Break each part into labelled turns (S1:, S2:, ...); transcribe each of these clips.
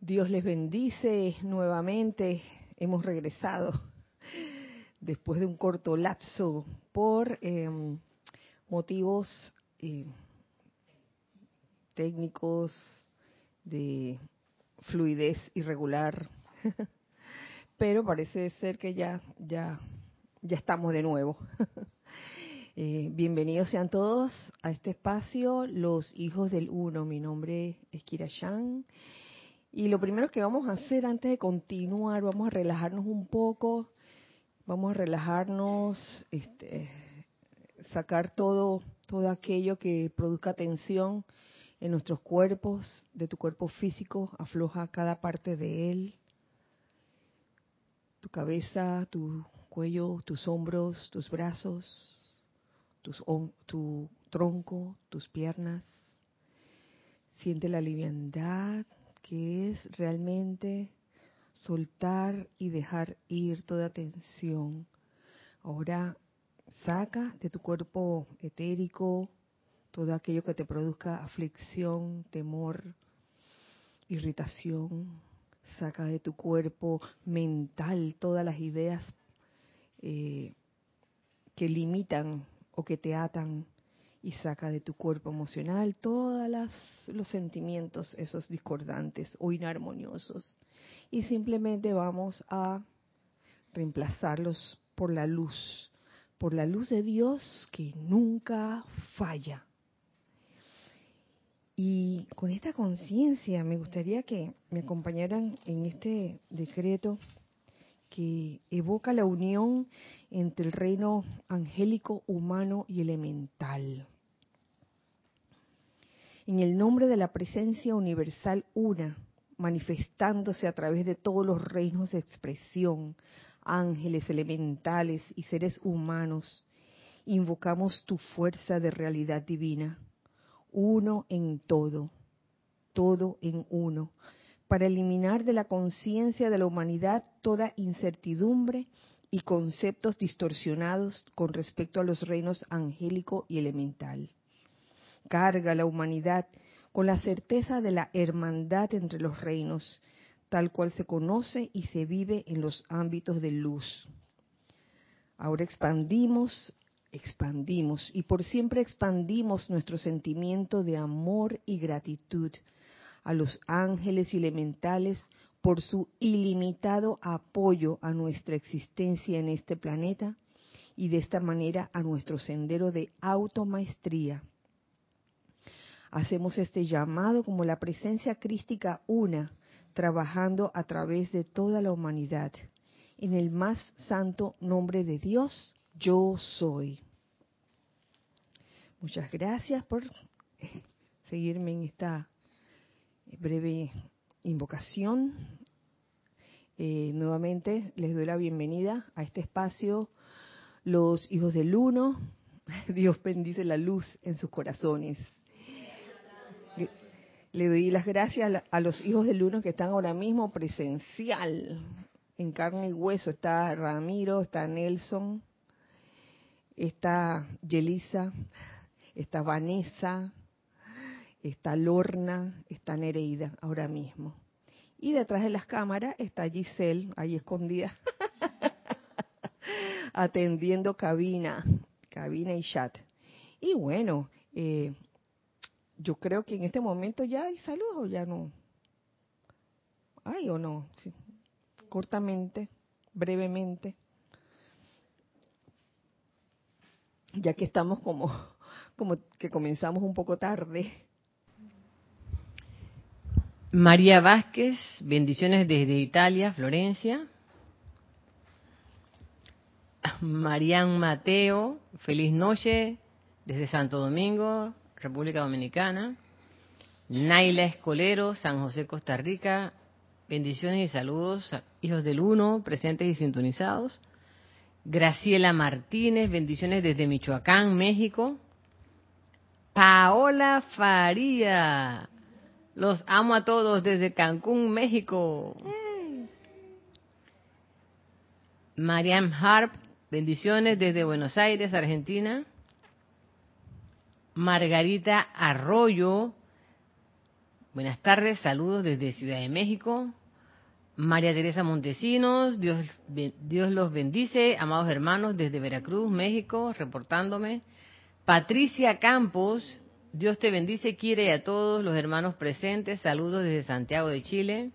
S1: Dios les bendice nuevamente. Hemos regresado después de un corto lapso por em, motivos eh, técnicos de fluidez irregular, pero parece ser que ya ya ya estamos de nuevo. Eh, bienvenidos sean todos a este espacio, los hijos del uno. Mi nombre es Kira y lo primero que vamos a hacer antes de continuar, vamos a relajarnos un poco, vamos a relajarnos, este, sacar todo todo aquello que produzca tensión en nuestros cuerpos, de tu cuerpo físico, afloja cada parte de él, tu cabeza, tu cuello, tus hombros, tus brazos, tu tronco, tus piernas. Siente la liviandad que es realmente soltar y dejar ir toda tensión. Ahora saca de tu cuerpo etérico todo aquello que te produzca aflicción, temor, irritación. Saca de tu cuerpo mental todas las ideas eh, que limitan o que te atan y saca de tu cuerpo emocional todos los sentimientos, esos discordantes o inarmoniosos. Y simplemente vamos a reemplazarlos por la luz, por la luz de Dios que nunca falla. Y con esta conciencia me gustaría que me acompañaran en este decreto que evoca la unión entre el reino angélico, humano y elemental. En el nombre de la presencia universal una, manifestándose a través de todos los reinos de expresión, ángeles, elementales y seres humanos, invocamos tu fuerza de realidad divina, uno en todo, todo en uno, para eliminar de la conciencia de la humanidad toda incertidumbre y conceptos distorsionados con respecto a los reinos angélico y elemental. Carga la humanidad con la certeza de la hermandad entre los reinos, tal cual se conoce y se vive en los ámbitos de luz. Ahora expandimos, expandimos y por siempre expandimos nuestro sentimiento de amor y gratitud a los ángeles y elementales por su ilimitado apoyo a nuestra existencia en este planeta y de esta manera a nuestro sendero de automaestría. Hacemos este llamado como la presencia crística una, trabajando a través de toda la humanidad. En el más santo nombre de Dios, yo soy. Muchas gracias por seguirme en esta breve invocación. Eh, nuevamente les doy la bienvenida a este espacio, los hijos del uno. Dios bendice la luz en sus corazones. Le doy las gracias a los hijos del uno que están ahora mismo presencial, en carne y hueso. Está Ramiro, está Nelson, está Yelisa, está Vanessa, está Lorna, está Nereida ahora mismo. Y detrás de las cámaras está Giselle, ahí escondida, atendiendo cabina, cabina y chat. Y bueno, eh, yo creo que en este momento ya hay saludos o ya no. ¿Hay o no? Cortamente, brevemente. Ya que estamos como, como que comenzamos un poco tarde.
S2: María Vázquez, bendiciones desde Italia, Florencia. Marian Mateo, feliz noche desde Santo Domingo, República Dominicana. Naila Escolero, San José, Costa Rica. Bendiciones y saludos, hijos del uno, presentes y sintonizados. Graciela Martínez, bendiciones desde Michoacán, México. Paola Faría, los amo a todos desde Cancún, México. Mariam Harp, bendiciones desde Buenos Aires, Argentina. Margarita Arroyo, Buenas tardes, saludos desde Ciudad de México. María Teresa Montesinos, Dios, Dios los bendice, amados hermanos desde Veracruz, México, reportándome. Patricia Campos, Dios te bendice, quiere a todos los hermanos presentes, saludos desde Santiago de Chile.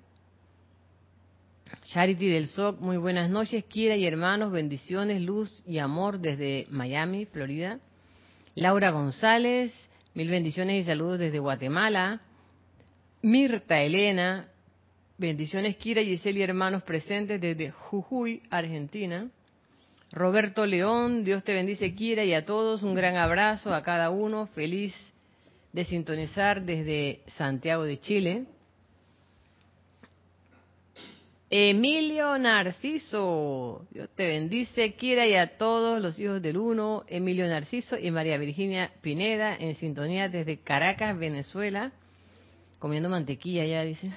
S2: Charity del SOC, muy buenas noches, Kira y hermanos, bendiciones, luz y amor desde Miami, Florida. Laura González, mil bendiciones y saludos desde Guatemala. Mirta Elena, bendiciones Kira, y y hermanos presentes desde Jujuy, Argentina. Roberto León, Dios te bendice Kira y a todos, un gran abrazo a cada uno, feliz de sintonizar desde Santiago de Chile. Emilio Narciso, Dios te bendice, quiera y a todos los hijos del uno, Emilio Narciso y María Virginia Pineda en sintonía desde Caracas, Venezuela, comiendo mantequilla ya, dice.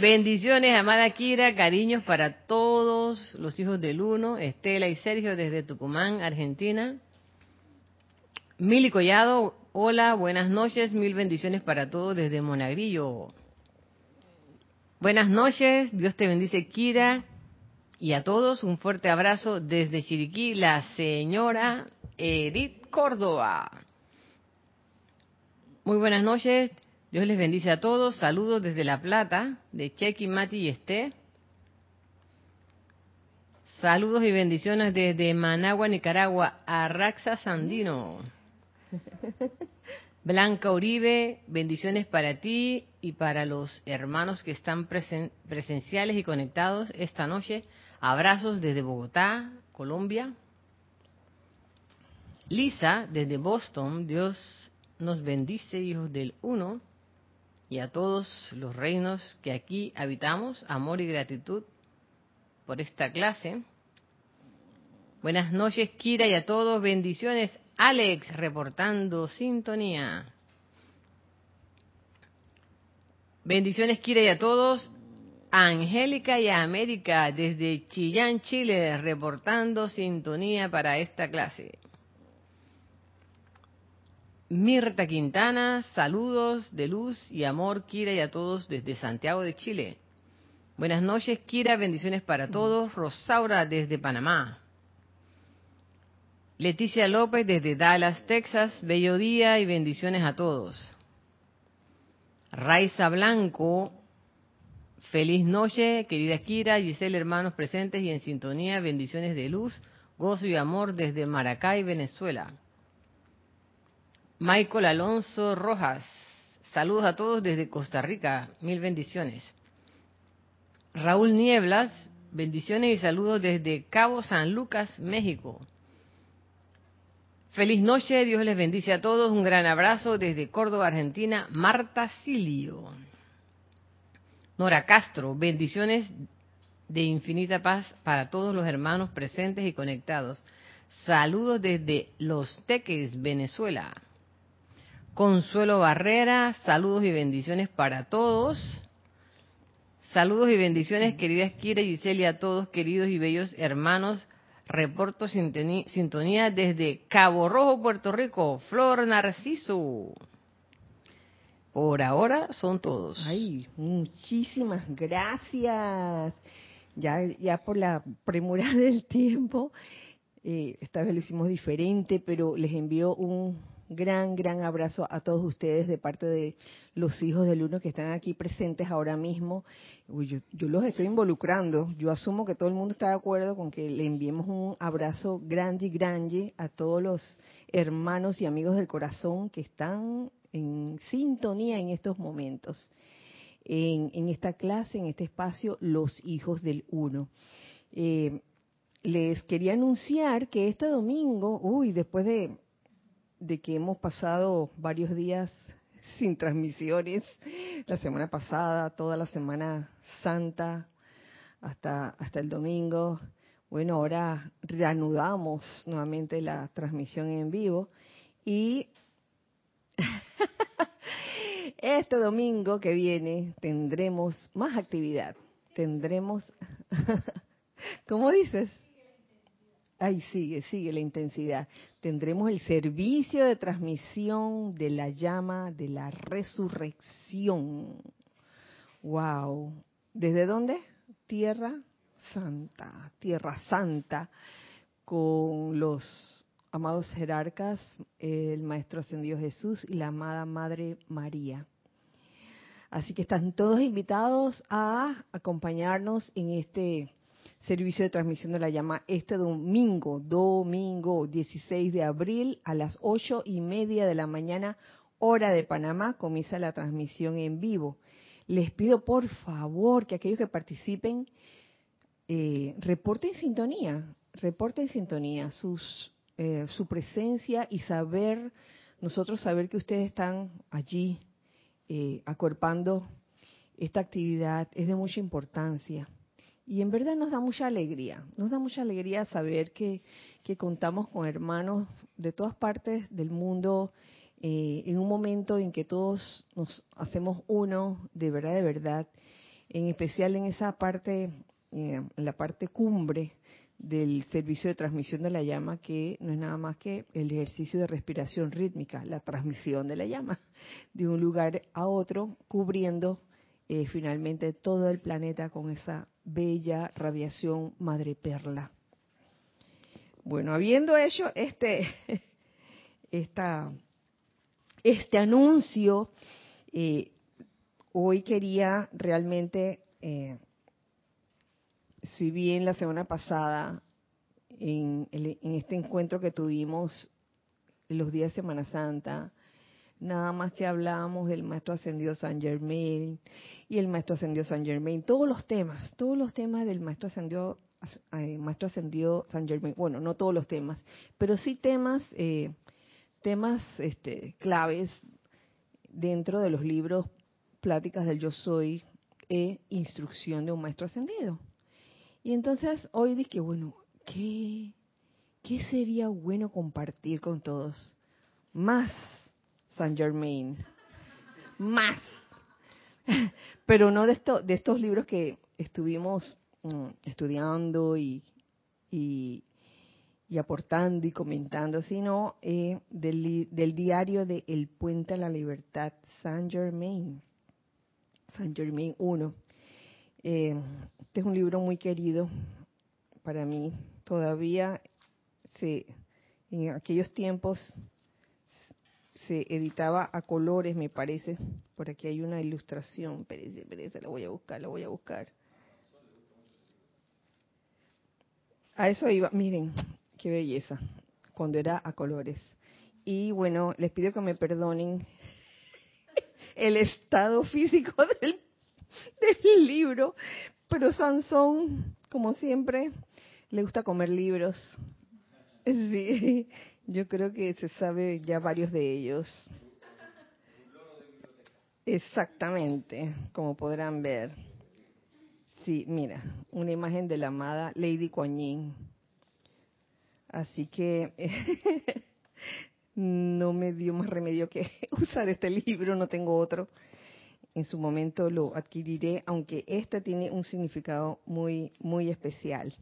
S2: Bendiciones, amada Kira, cariños para todos los hijos del uno, Estela y Sergio desde Tucumán, Argentina. Mili Collado, hola, buenas noches, mil bendiciones para todos desde Monagrillo. Buenas noches, Dios te bendice, Kira, y a todos un fuerte abrazo desde Chiriquí, la señora Edith Córdoba. Muy buenas noches, Dios les bendice a todos, saludos desde La Plata, de Chequi, Mati y Esté. Saludos y bendiciones desde Managua, Nicaragua, a Raxa Sandino. Blanca Uribe, bendiciones para ti y para los hermanos que están presenciales y conectados esta noche. Abrazos desde Bogotá, Colombia. Lisa, desde Boston, Dios nos bendice, hijos del uno, y a todos los reinos que aquí habitamos, amor y gratitud por esta clase. Buenas noches, Kira, y a todos, bendiciones. Alex reportando sintonía. Bendiciones, Kira, y a todos. Angélica y América desde Chillán, Chile, reportando sintonía para esta clase. Mirta Quintana, saludos de luz y amor, Kira, y a todos desde Santiago de Chile. Buenas noches, Kira, bendiciones para todos. Rosaura desde Panamá. Leticia López desde Dallas, Texas, bello día y bendiciones a todos. Raiza Blanco, feliz noche, querida Kira, Giselle, hermanos presentes y en sintonía, bendiciones de luz, gozo y amor desde Maracay, Venezuela. Michael Alonso Rojas, saludos a todos desde Costa Rica, mil bendiciones. Raúl Nieblas, bendiciones y saludos desde Cabo San Lucas, México. Feliz noche, Dios les bendice a todos. Un gran abrazo desde Córdoba, Argentina. Marta Silio. Nora Castro, bendiciones de infinita paz para todos los hermanos presentes y conectados. Saludos desde Los Teques, Venezuela. Consuelo Barrera, saludos y bendiciones para todos. Saludos y bendiciones, queridas Kira y Giselle, a todos, queridos y bellos hermanos Reporto sintonía desde Cabo Rojo, Puerto Rico. Flor Narciso. Por ahora son todos.
S1: Ay, muchísimas gracias. Ya, ya por la premura del tiempo, eh, esta vez lo hicimos diferente, pero les envío un gran, gran abrazo a todos ustedes de parte de los hijos del uno que están aquí presentes ahora mismo. yo, los estoy involucrando. Yo asumo que todo el mundo está de acuerdo con que le enviemos un abrazo grande, grande a todos los hermanos y amigos del corazón que están en sintonía en estos momentos. En, esta clase, en este espacio, los hijos del uno. Eh, les quería anunciar que este domingo, uy, después de de que hemos pasado varios días sin transmisiones, la semana pasada, toda la semana santa, hasta, hasta el domingo. Bueno, ahora reanudamos nuevamente la transmisión en vivo y este domingo que viene tendremos más actividad. Tendremos, ¿cómo dices? Ay, sigue, sigue la intensidad. Tendremos el servicio de transmisión de la llama de la resurrección. Wow. ¿Desde dónde? Tierra Santa, Tierra Santa, con los amados jerarcas, el Maestro Ascendido Jesús y la amada Madre María. Así que están todos invitados a acompañarnos en este servicio de transmisión de la llama este domingo, domingo 16 de abril a las ocho y media de la mañana, hora de Panamá, comienza la transmisión en vivo. Les pido por favor que aquellos que participen eh, reporten sintonía, reporten sintonía, sus, eh, su presencia y saber, nosotros saber que ustedes están allí eh, acorpando esta actividad es de mucha importancia. Y en verdad nos da mucha alegría, nos da mucha alegría saber que, contamos con hermanos de todas partes del mundo eh, en un momento en que todos nos hacemos uno, de verdad, de verdad, en especial en esa parte, eh, en la parte cumbre del servicio de transmisión de la llama, que no es nada más que el ejercicio de respiración rítmica, la transmisión de la llama de un lugar a otro, cubriendo eh, finalmente todo el planeta con esa bella radiación madre perla. Bueno, habiendo hecho este, esta, este anuncio, eh, hoy quería realmente, eh, si bien la semana pasada, en, en este encuentro que tuvimos los días de Semana Santa, nada más que hablábamos del maestro ascendido San Germain y el maestro ascendido San Germain, todos los temas, todos los temas del maestro ascendido, eh, maestro ascendido San Germain, bueno, no todos los temas, pero sí temas, eh, temas este, claves dentro de los libros Pláticas del Yo Soy e Instrucción de un Maestro Ascendido. Y entonces hoy dije, bueno, ¿qué, qué sería bueno compartir con todos? Más Saint Germain. Más. Pero no de, esto, de estos libros que estuvimos mm, estudiando y, y, aportando y comentando, sino eh, del, del, diario de El Puente a la Libertad, Saint Germain. Saint Germain 1. Eh, este es un libro muy querido para mí. Todavía se, en aquellos tiempos se editaba a colores, me parece. Por aquí hay una ilustración, perece, perece, la voy a buscar, la voy a buscar. A eso iba, miren, qué belleza, cuando era a colores. Y bueno, les pido que me perdonen el estado físico del, del libro, pero Sansón, como siempre, le gusta comer libros. Sí, yo creo que se sabe ya varios de ellos. Exactamente, como podrán ver. Sí, mira, una imagen de la amada Lady Kuan Así que no me dio más remedio que usar este libro, no tengo otro. En su momento lo adquiriré, aunque este tiene un significado muy muy especial.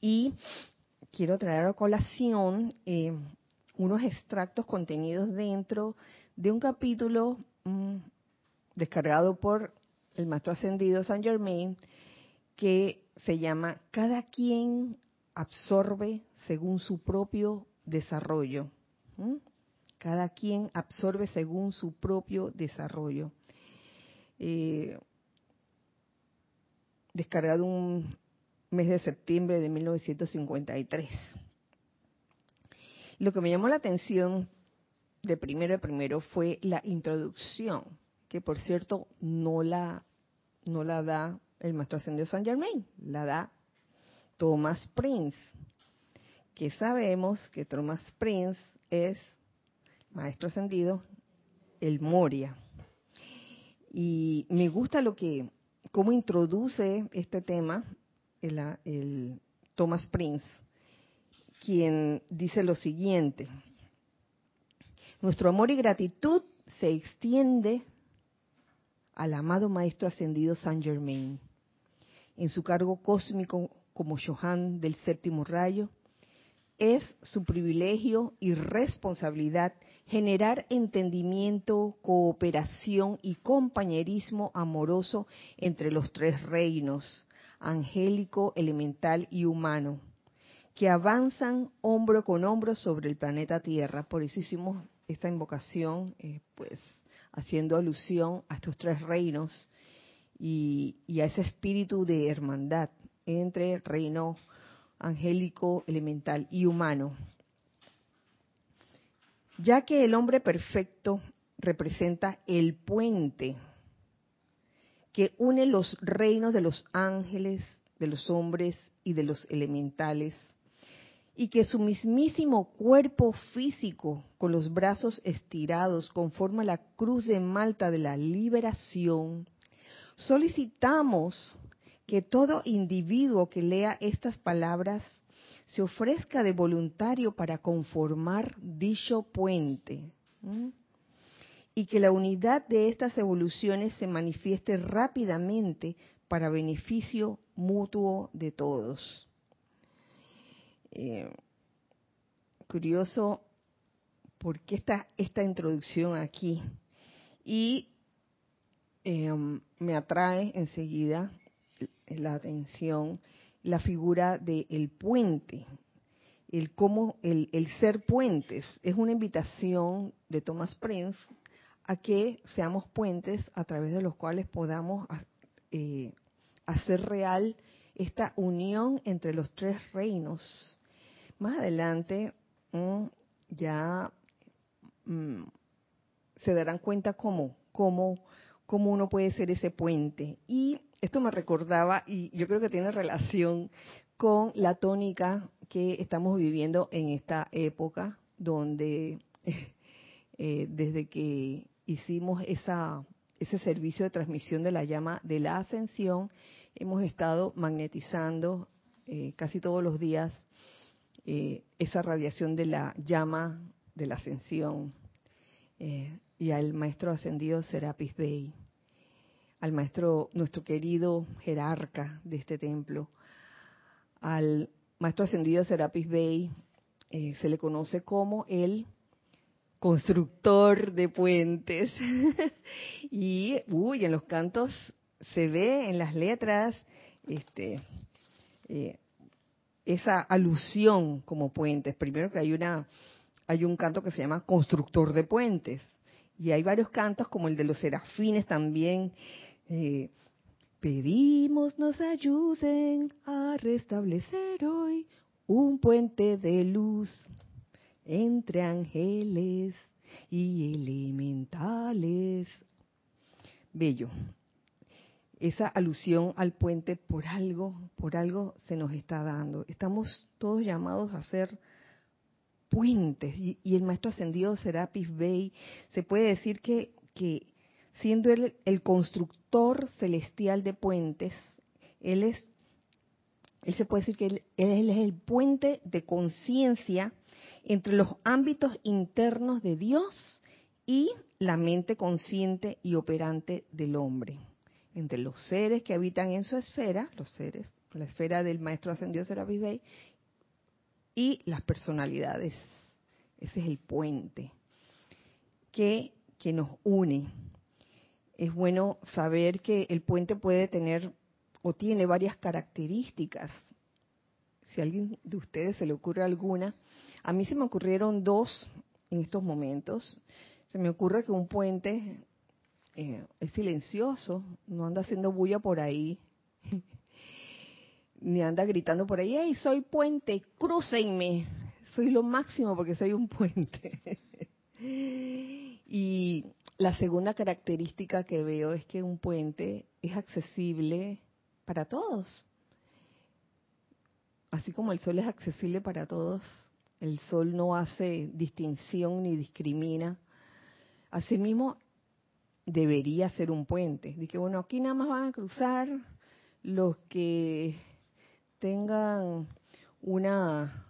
S1: Y quiero traer a colación eh, unos extractos contenidos dentro de un capítulo mm, descargado por el maestro ascendido San Germain que se llama Cada quien absorbe según su propio desarrollo. Cada quien absorbe según su propio desarrollo. Eh, descargado un mes de septiembre de 1953. Lo que me llamó la atención de primero a primero fue la introducción, que por cierto no la, no la da el maestro ascendido San Germain, la da Thomas Prince, que sabemos que Thomas Prince es maestro ascendido, el Moria. Y me gusta lo que, cómo introduce este tema el, Thomas Prince, quien dice lo siguiente, nuestro amor y gratitud se extiende al amado Maestro Ascendido Saint Germain, en su cargo cósmico como Johan del séptimo rayo, es su privilegio y responsabilidad generar entendimiento, cooperación y compañerismo amoroso entre los tres reinos, angélico, elemental y humano, que avanzan hombro con hombro sobre el planeta Tierra. Por eso hicimos esta invocación, eh, pues haciendo alusión a estos tres reinos y, y a ese espíritu de hermandad entre reino angélico, elemental y humano. Ya que el hombre perfecto representa el puente que une los reinos de los ángeles, de los hombres y de los elementales, y que su mismísimo cuerpo físico, con los brazos estirados, conforma la cruz de Malta de la liberación, solicitamos que todo individuo que lea estas palabras se ofrezca de voluntario para conformar dicho puente y que la unidad de estas evoluciones se manifieste rápidamente para beneficio mutuo de todos. Eh, curioso, ¿por qué está esta introducción aquí? Y eh, me atrae enseguida la atención la figura del puente, el cómo el, el, ser puentes. Es una invitación de Thomas Prince a que seamos puentes a través de los cuales podamos eh, hacer real esta unión entre los tres reinos. Más adelante mm, ya mm, se darán cuenta cómo, cómo, cómo uno puede ser ese puente. Y esto me recordaba, y yo creo que tiene relación con la tónica que estamos viviendo en esta época, donde eh, desde que hicimos esa, ese servicio de transmisión de la llama de la ascensión, hemos estado magnetizando eh, casi todos los días eh, esa radiación de la llama de la ascensión. Y al maestro ascendido Serapis Bey al maestro, nuestro querido jerarca de este templo, al maestro ascendido Serapis Bey, eh, se le conoce como el constructor de puentes. y, uy, en los cantos se ve en las letras este, eh, esa alusión como puentes. Primero que hay una hay un canto que se llama constructor de puentes y hay varios cantos como el de los serafines también eh, pedimos nos ayuden a restablecer hoy un puente de luz entre ángeles y elementales. Bello. Esa alusión al puente por algo, por algo se nos está dando. Estamos todos llamados a ser puentes y, el maestro ascendido Serapis Bey se puede decir que, que siendo él el constructor celestial de puentes, él es, él se puede decir que él, es el puente de conciencia entre los ámbitos internos de Dios y la mente consciente y operante del hombre, entre los seres que habitan en su esfera, los seres, la esfera del Maestro Ascendido Serapis Bey, y las personalidades. Ese es el puente que, que nos une es bueno saber que el puente puede tener o tiene varias características. Si a alguien de ustedes se le ocurre alguna, a mí se me ocurrieron dos en estos momentos. Se me ocurre que un puente eh, es silencioso, no anda haciendo bulla por ahí, ni anda gritando por ahí, ¡hey, soy puente, crúcenme! Soy lo máximo porque soy un puente. y la segunda característica que veo es que un puente es accesible para todos. Así como el sol es accesible para todos, el sol no hace distinción ni discrimina. Asimismo, debería ser un puente. Que, bueno, aquí nada más van a cruzar los que tengan una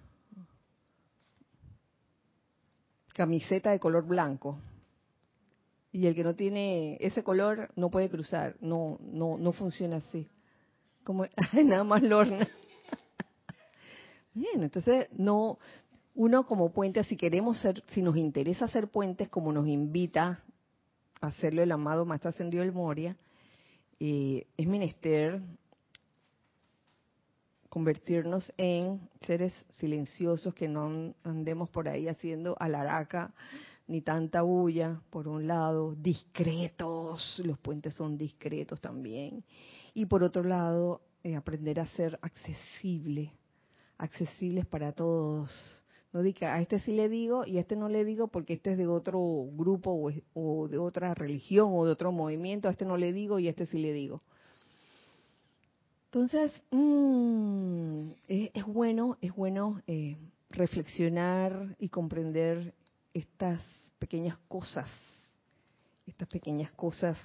S1: camiseta de color blanco y el que no tiene ese color no puede cruzar, no no no funciona así. Como nada más Lorna. Bien, entonces no, uno como puente, si queremos ser, si nos interesa ser puentes, como nos invita a hacerlo el amado Maestro Ascendido del Moria, eh, es menester convertirnos en seres silenciosos que no andemos por ahí haciendo alaraca ni tanta bulla, por un lado, discretos, los puentes son discretos también, y por otro lado, eh, aprender a ser accesible, accesibles para todos. No diga, a este sí le digo y a este no le digo porque este es de otro grupo o, de otra religión o de otro movimiento, a este no le digo y a este sí le digo. Entonces, mmm, es, bueno, es bueno eh, reflexionar y comprender estas pequeñas cosas, estas pequeñas cosas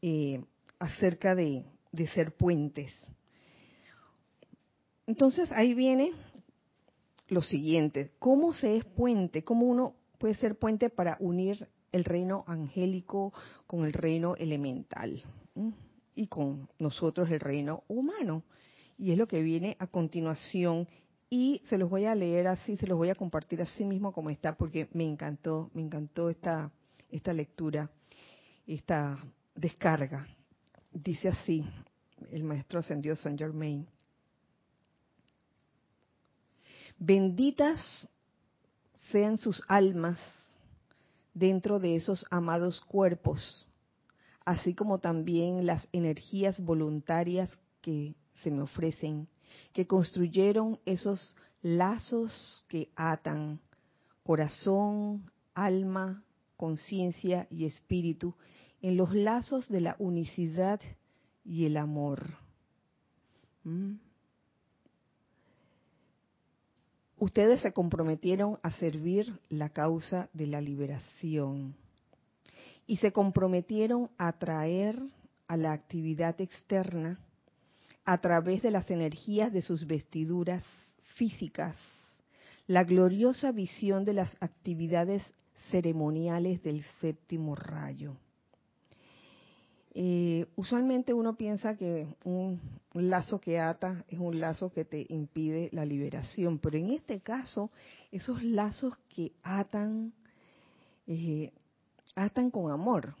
S1: eh, acerca de, de ser puentes. Entonces ahí viene lo siguiente, ¿cómo se es puente? ¿Cómo uno puede ser puente para unir el reino angélico con el reino elemental? y con nosotros el reino humano. Y es lo que viene a continuación y se los voy a leer así, se los voy a compartir así mismo como está porque me encantó, me encantó esta esta lectura, esta descarga. Dice así el maestro ascendió Saint Germain. Benditas sean sus almas dentro de esos amados cuerpos así como también las energías voluntarias que se me ofrecen, que construyeron esos lazos que atan corazón, alma, conciencia y espíritu en los lazos de la unicidad y el amor. ¿Mm? Ustedes se comprometieron a servir la causa de la liberación y se comprometieron a traer a la actividad externa a través de las energías de sus vestiduras físicas la gloriosa visión de las actividades ceremoniales del séptimo rayo. Eh, usualmente uno piensa que un, lazo que ata es un lazo que te impide la liberación, pero en este caso, esos lazos que atan eh, atan con amor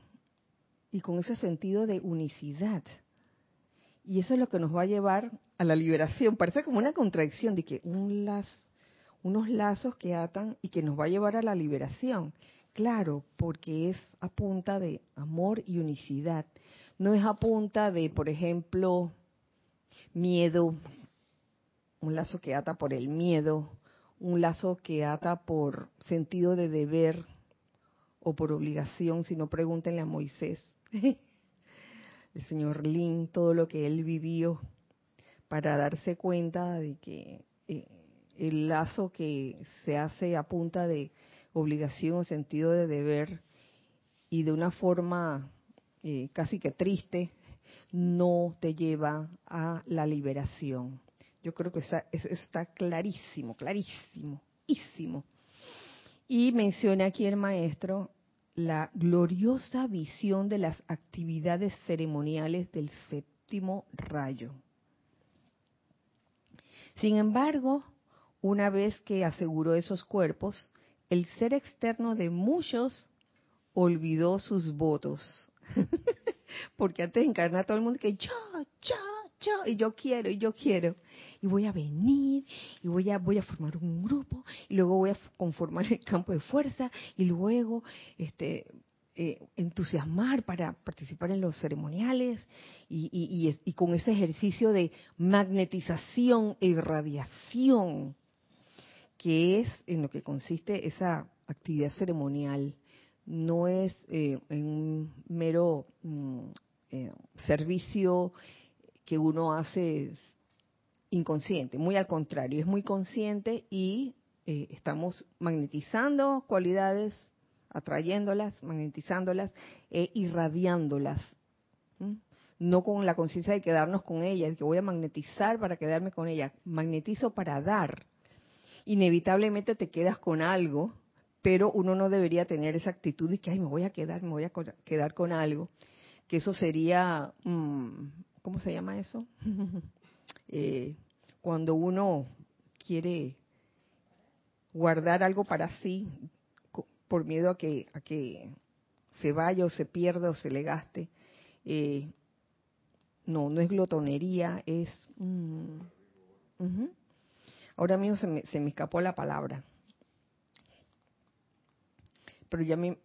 S1: y con ese sentido de unicidad. Y eso es lo que nos va a llevar a la liberación. Parece como una contradicción de que un unos lazos que atan y que nos va a llevar a la liberación. Claro, porque es a punta de amor y unicidad. No es a punta de, por ejemplo, miedo, un lazo que ata por el miedo, un lazo que ata por sentido de deber, o por obligación, sino pregúntenle a Moisés, el señor Lin, todo lo que él vivió para darse cuenta de que eh, el lazo que se hace a punta de obligación, sentido de deber y de una forma eh, casi que triste, no te lleva a la liberación. Yo creo que eso está clarísimo, clarísimo, clarísimo. Y menciona aquí el maestro la gloriosa visión de las actividades ceremoniales del séptimo rayo. Sin embargo, una vez que aseguró esos cuerpos, el ser externo de muchos olvidó sus votos. Porque antes de encarnar todo el mundo que yo, yo, yo, y yo quiero, y yo quiero. Y voy a venir, y voy a, voy a formar un grupo, y luego voy a conformar el campo de fuerza, y luego este, eh, entusiasmar para participar en los ceremoniales, y, y, con ese ejercicio de magnetización e irradiación, que es en lo que consiste esa actividad ceremonial. No es eh, un mero mm, eh, servicio que uno hace inconsciente, muy al contrario, es muy consciente y eh, estamos magnetizando cualidades, atrayéndolas, magnetizándolas e irradiándolas. No con la conciencia de quedarnos con ella, de que voy a magnetizar para quedarme con ella, magnetizo para dar. Inevitablemente te quedas con algo, pero uno no debería tener esa actitud de que, ay, me voy a quedar, me voy a quedar con algo, que eso sería mm, ¿cómo se llama eso? Eh, cuando uno quiere guardar algo para sí por miedo a que, a que se vaya o se pierda o se le gaste. Eh, no, no es glotonería, es... Mm, Ahora mismo se me, se me escapó la palabra. Pero ya me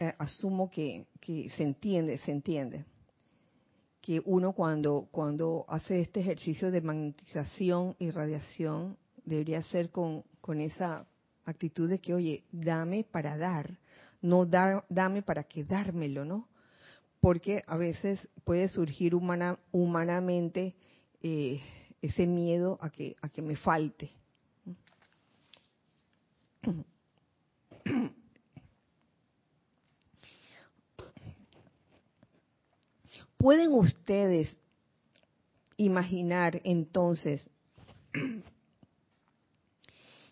S1: eh, asumo que, se entiende, se entiende que uno cuando, hace este ejercicio de magnetización y radiación debería ser con, con esa actitud de que, oye, dame para dar, no dar, dame para quedármelo, ¿no? Porque a veces puede surgir humana, humanamente eh, ese miedo a que, a que me falte. ¿Pueden ustedes imaginar entonces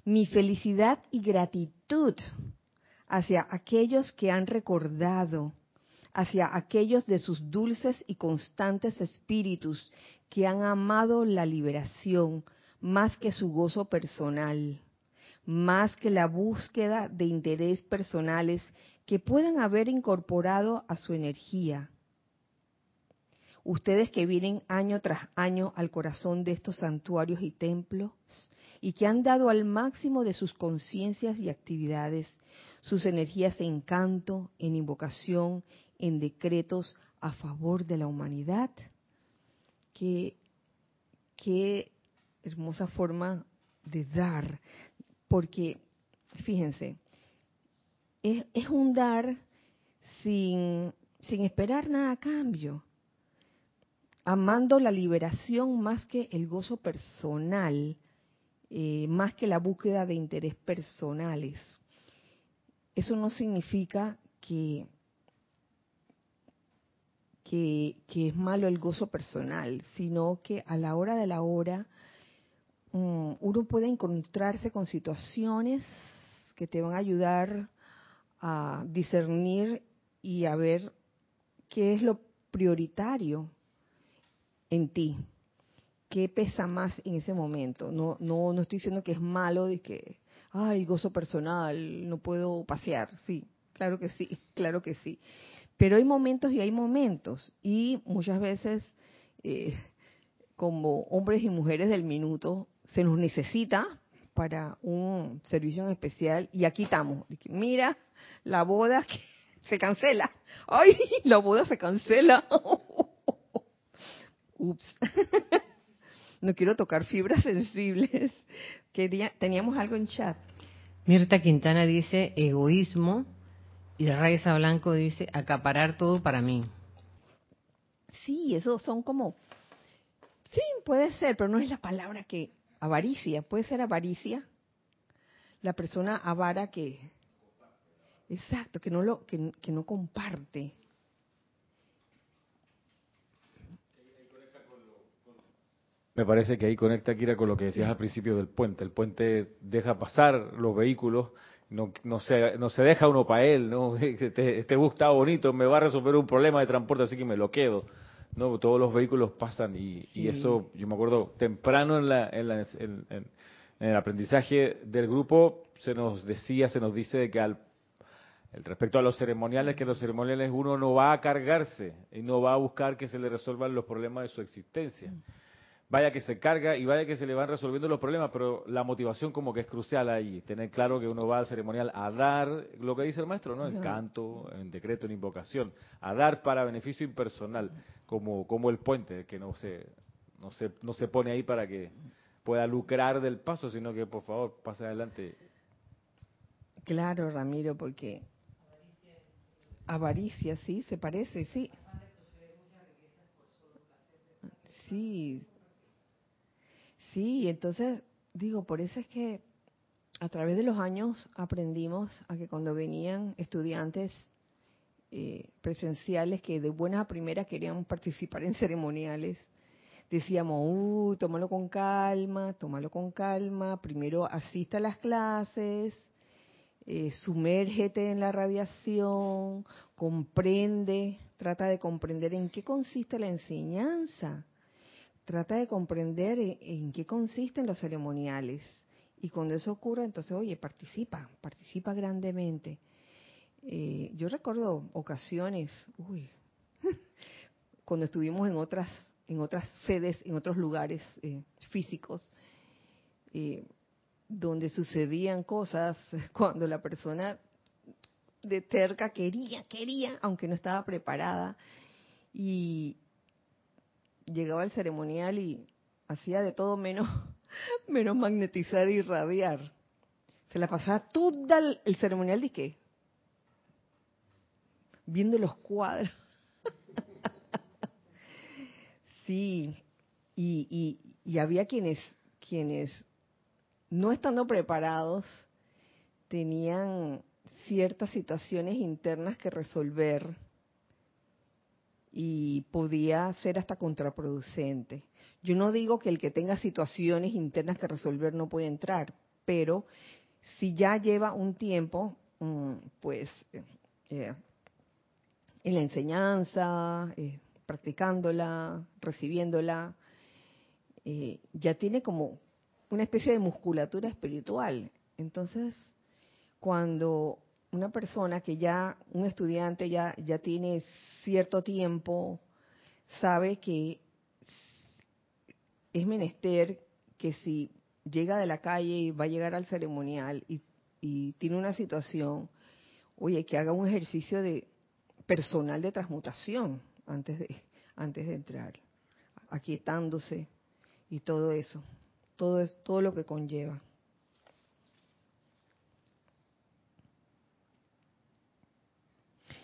S1: mi felicidad y gratitud hacia aquellos que han recordado, hacia aquellos de sus dulces y constantes espíritus que han amado la liberación más que su gozo personal, más que la búsqueda de interés personales que puedan haber incorporado a su energía. Ustedes que vienen año tras año al corazón de estos santuarios y templos y que han dado al máximo de sus conciencias y actividades sus energías en canto, en invocación, en decretos a favor de la humanidad. Qué, qué hermosa forma de dar, porque fíjense, es, es un dar sin, sin esperar nada a cambio amando la liberación más que el gozo personal, eh, más que la búsqueda de interés personales. Eso no significa que, que, es malo el gozo personal, sino que a la hora de la hora mm, uno puede encontrarse con situaciones que te van a ayudar a discernir y a ver qué es lo prioritario en ti? ¿Qué pesa más en ese momento? No, no, no estoy diciendo que es malo de que, ay, gozo personal, no puedo pasear. Sí, claro que sí, claro que sí. Pero hay momentos y hay momentos. Y muchas veces, eh, como hombres y mujeres del minuto, se nos necesita para un servicio en especial. Y aquí estamos. Mira, la boda se cancela. Ay, la boda se cancela. Ups. no quiero tocar fibras sensibles. teníamos algo en chat.
S2: Mirta Quintana dice egoísmo y Raiza Blanco dice acaparar todo para mí.
S1: Sí, eso son como... Sí, puede ser, pero no es la palabra que... Avaricia, puede ser avaricia. La persona avara que... Exacto, que no lo que, que no comparte.
S3: Me parece que ahí conecta, Kira, con lo que decías al principio del puente. El puente deja pasar los vehículos, no, no, se, no se deja uno para él, ¿no? Este, este bus está bonito, me va a resolver un problema de transporte, así que me lo quedo. ¿no? Todos los vehículos pasan y, eso, yo me acuerdo, temprano en, la, en, la, en, el aprendizaje del grupo se nos decía, se nos dice que al respecto a los ceremoniales, que los ceremoniales uno no va a cargarse y no va a buscar que se le resuelvan los problemas de su existencia vaya que se carga y vaya que se le van resolviendo los problemas, pero la motivación como que es crucial ahí, tener claro que uno va al ceremonial a dar lo que dice el maestro, ¿no? En canto, en decreto, en invocación, a dar para beneficio impersonal, como como el puente que no se no se no se pone ahí para que pueda lucrar del paso, sino que por favor pase adelante.
S1: Claro, Ramiro, porque avaricia, sí, se parece, sí. Sí, Sí, entonces digo, por eso es que a través de los años aprendimos a que cuando venían estudiantes eh, presenciales que de buena a primera querían participar en ceremoniales, decíamos, uh, tómalo con calma, tómalo con calma, primero asista a las clases, eh, sumérgete en la radiación, comprende, trata de comprender en qué consiste la enseñanza trata de comprender en, qué consisten los ceremoniales. Y cuando eso ocurre, entonces, oye, participa, participa grandemente. Eh, yo recuerdo ocasiones, uy, cuando estuvimos en otras, en otras sedes, en otros lugares eh, físicos, eh, donde sucedían cosas cuando la persona de terca quería, quería, aunque no estaba preparada, y llegaba al ceremonial y hacía de todo menos, menos magnetizar y irradiar. Se la pasaba todo el ceremonial de qué? Viendo los cuadros. sí, y, y, y había quienes, quienes no estando preparados, tenían ciertas situaciones internas que resolver y podía ser hasta contraproducente. Yo no digo que el que tenga situaciones internas que resolver no puede entrar, pero si ya lleva un tiempo, mm, pues eh, en la enseñanza, eh, practicándola, recibiéndola, eh, ya tiene como una especie de musculatura espiritual. Entonces, cuando una persona que ya, un estudiante ya, ya tiene cierto tiempo, sabe que es menester que si llega de la calle y va a llegar al ceremonial y, y tiene una situación, oye, que haga un ejercicio de personal de transmutación antes de, antes de entrar, aquietándose y todo eso todo, es, todo lo que conlleva.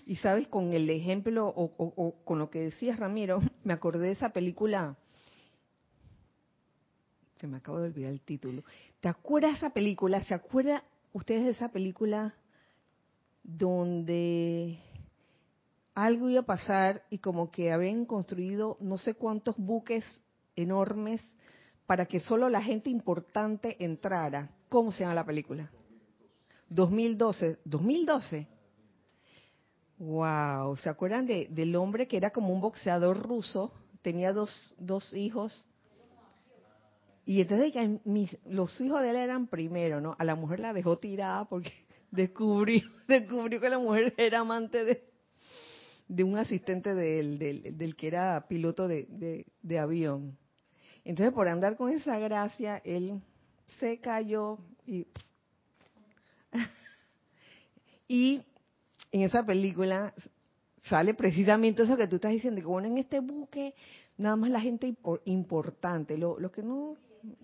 S1: Y sabes, con el ejemplo o, con lo que decías, Ramiro, me acordé de esa película. Se me acabo de olvidar el título. ¿Te acuerdas de esa película? ¿Se acuerdan ustedes de esa película donde algo iba a pasar y como que habían construido no sé cuántos buques enormes para que solo la gente importante entrara. ¿Cómo se llama la película? 2012. 2012. Wow, ¿se acuerdan de, del hombre que era como un boxeador ruso? Tenía dos, dos hijos. Y entonces los hijos de él eran primero, ¿no? A la mujer la dejó tirada porque descubrió, descubrió que la mujer era amante de, de un asistente del, del, del que era piloto de, de, de avión. Entonces, por andar con esa gracia, él se cayó y... y en esa película sale precisamente eso que tú estás diciendo, que bueno, en este buque nada más la gente importante, los lo que no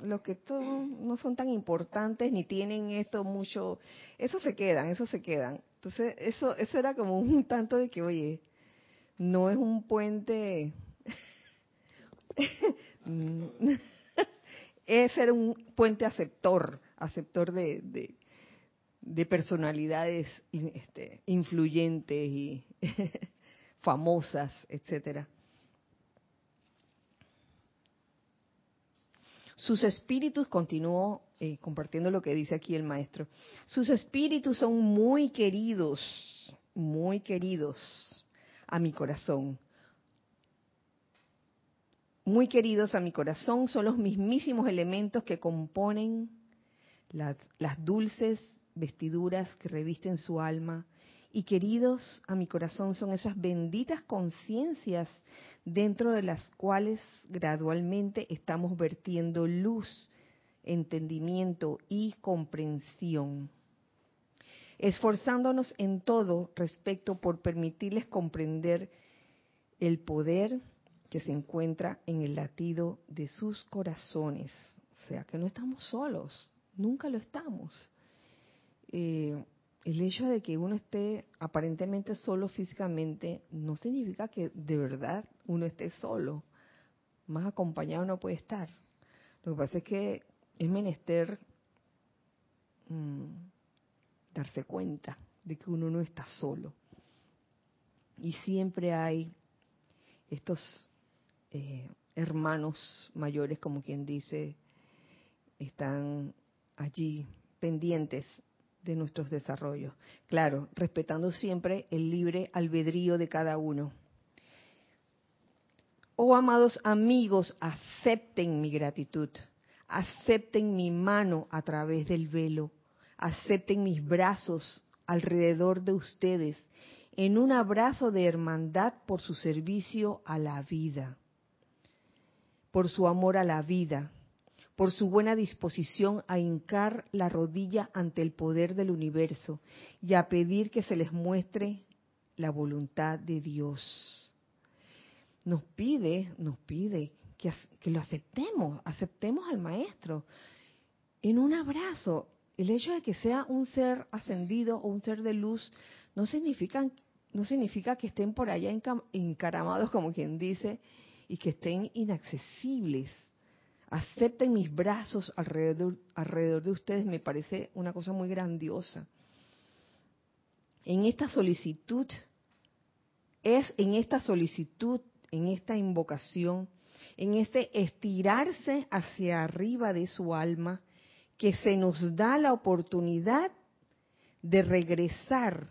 S1: los que no son tan importantes ni tienen esto mucho, eso se quedan, eso se quedan. Entonces, eso eso era como un tanto de que, oye, no es un puente Mm. es ser un puente aceptor, aceptor de, de, personalidades este, influyentes y famosas, etcétera. Sus espíritus, continuó eh, compartiendo lo que dice aquí el maestro, sus espíritus son muy queridos, muy queridos a mi corazón muy queridos a mi corazón, son los mismísimos elementos que componen las, dulces vestiduras que revisten su alma. Y queridos a mi corazón son esas benditas conciencias dentro de las cuales gradualmente estamos vertiendo luz, entendimiento y comprensión. Esforzándonos en todo respecto por permitirles comprender el poder que se encuentra en el latido de sus corazones. O sea, que no estamos solos, nunca lo estamos. Eh, el hecho de que uno esté aparentemente solo físicamente no significa que de verdad uno esté solo. Más acompañado no puede estar. Lo que pasa es que es menester mm, darse cuenta de que uno no está solo. Y siempre hay estos eh, hermanos mayores, como quien dice, están allí pendientes de nuestros desarrollos. Claro, respetando siempre el libre albedrío de cada uno. Oh amados amigos, acepten mi gratitud, acepten mi mano a través del velo, acepten mis brazos alrededor de ustedes en un abrazo de hermandad por su servicio a la vida, por su amor a la vida, por su buena disposición a hincar la rodilla ante el poder del universo y a pedir que se les muestre la voluntad de Dios. Nos pide, nos pide que, que lo aceptemos, aceptemos al Maestro en un abrazo. El hecho de que sea un ser ascendido o un ser de luz no significa, no significa que estén por allá encaramados, como quien dice, y que estén inaccesibles acepten mis brazos alrededor, alrededor de ustedes, me parece una cosa muy grandiosa. En esta solicitud, es en esta solicitud, en esta invocación, en este estirarse hacia arriba de su alma, que se nos da la oportunidad de regresar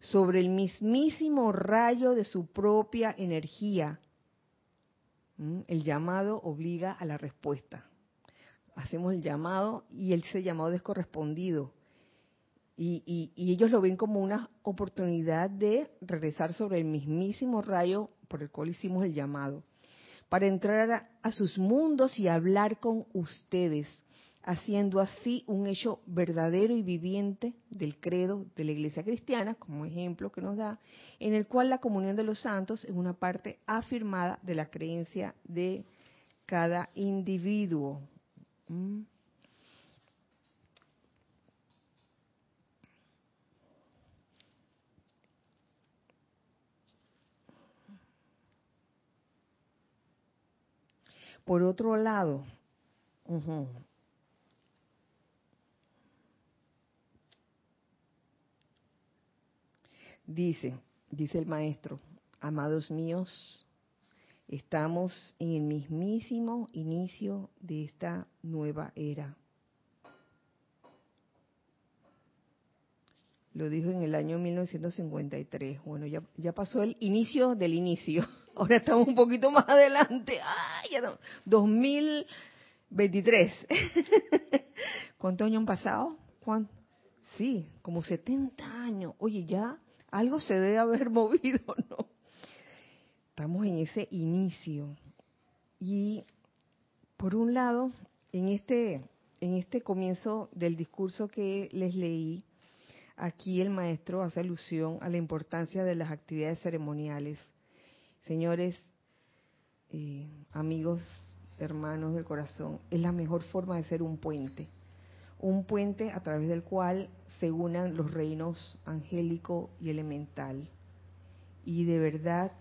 S1: sobre el mismísimo rayo de su propia energía. El llamado obliga a la respuesta. Hacemos el llamado y ese llamado es correspondido. Y, ellos lo ven como una oportunidad de regresar sobre el mismísimo rayo por el cual hicimos el llamado, para entrar a sus mundos y hablar con ustedes haciendo así un hecho verdadero y viviente del credo de la Iglesia cristiana, como ejemplo que nos da, en el cual la comunión de los santos es una parte afirmada de la creencia de cada individuo. ¿Mm? Por otro lado, Dice, dice el maestro, amados míos, estamos en el mismísimo inicio de esta nueva era. Lo dijo en el año 1953. Bueno, ya, ya pasó el inicio del inicio. Ahora estamos un poquito más adelante. ¡Ay! Ya no. 2023. ¿Cuántos años han pasado? ¿Cuánto? Sí, como 70 años. Oye, ya algo se debe haber movido, ¿no? Estamos en ese inicio. Y por un lado, en este, en este comienzo del discurso que les leí, aquí el maestro hace alusión a la importancia de las actividades ceremoniales. Señores, eh, amigos, hermanos del corazón, es la mejor forma de ser un puente. Un puente a través del cual se unan los reinos angélico y elemental. Y de verdad